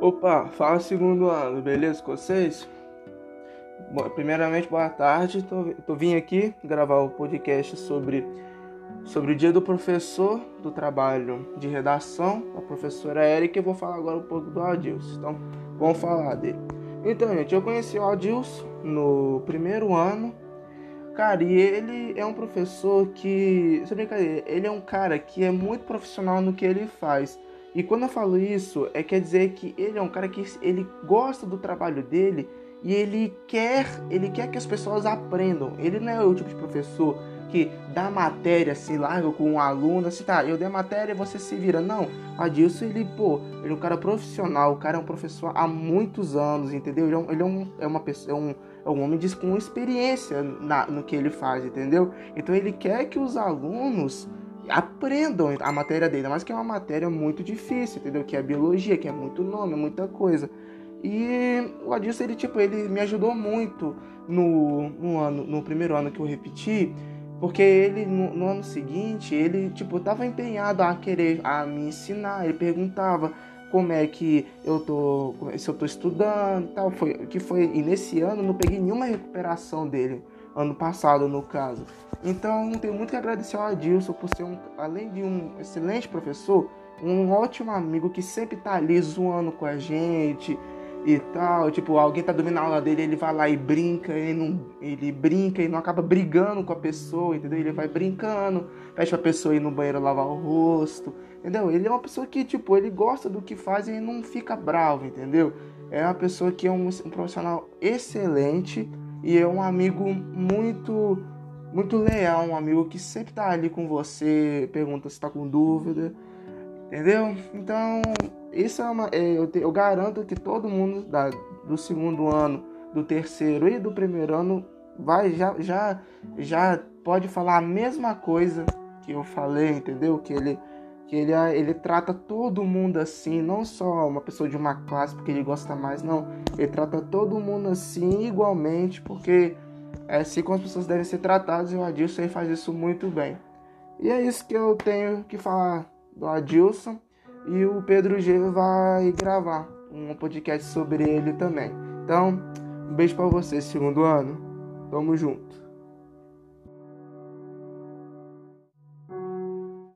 Opa, fala segundo ano, beleza com vocês? Bom, primeiramente, boa tarde. Tô, tô vim aqui gravar o podcast sobre, sobre o dia do professor do trabalho de redação, a professora Erika, e vou falar agora um pouco do Adilson. Então, vamos falar dele. Então, gente, eu conheci o Adilson no primeiro ano. Cara, e ele é um professor que. Sem brincadeira, ele é um cara que é muito profissional no que ele faz. E quando eu falo isso, é quer dizer que ele é um cara que ele gosta do trabalho dele e ele quer, ele quer que as pessoas aprendam. Ele não é o tipo de professor que dá matéria, se larga com um aluno, assim, tá, eu dei matéria e você se vira. Não, a Dilson, ele, pô, ele é um cara profissional, o cara é um professor há muitos anos, entendeu? Ele é, um, ele é, um, é uma pessoa, é um, é um homem com experiência na, no que ele faz, entendeu? Então ele quer que os alunos aprendam a matéria dele, mas que é uma matéria muito difícil, entendeu? Que é biologia, que é muito nome, muita coisa. E o Adilson, ele, tipo, ele me ajudou muito no, no, ano, no primeiro ano que eu repeti, porque ele, no, no, ano seguinte, ele, tipo, tava empenhado a querer a me ensinar, ele perguntava como é que eu tô, se eu tô estudando e tal, foi, que foi, e nesse ano eu não peguei nenhuma recuperação dele, ano passado no caso. Então tenho muito que agradecer ao Adilson por ser um, além de um excelente professor, um ótimo amigo que sempre tá ali zoando com a gente e tal. Tipo, alguém tá dormindo na aula dele, ele vai lá e brinca, ele, não, ele brinca e não acaba brigando com a pessoa, entendeu? Ele vai brincando, pede pra pessoa ir no banheiro lavar o rosto, entendeu? Ele é uma pessoa que, tipo, ele gosta do que faz e não fica bravo, entendeu? É uma pessoa que é um, um profissional excelente e é um amigo muito muito leal, um amigo que sempre tá ali com você, pergunta se tá com dúvida, entendeu? Então, isso é uma. É, eu, te, eu, garanto que todo mundo da, do segundo ano, do terceiro e do primeiro ano vai já, já, já pode falar a mesma coisa que eu falei, entendeu? Que ele que ele, ele trata todo mundo assim, não só uma pessoa de uma classe porque ele gosta mais, não. Ele trata todo mundo assim igualmente, porque é assim como as pessoas devem ser tratadas e o Adilson faz isso muito bem. E é isso que eu tenho que falar do Adilson e o Pedro G vai gravar um podcast sobre ele também. Então, um beijo para você, segundo ano. Tamo junto.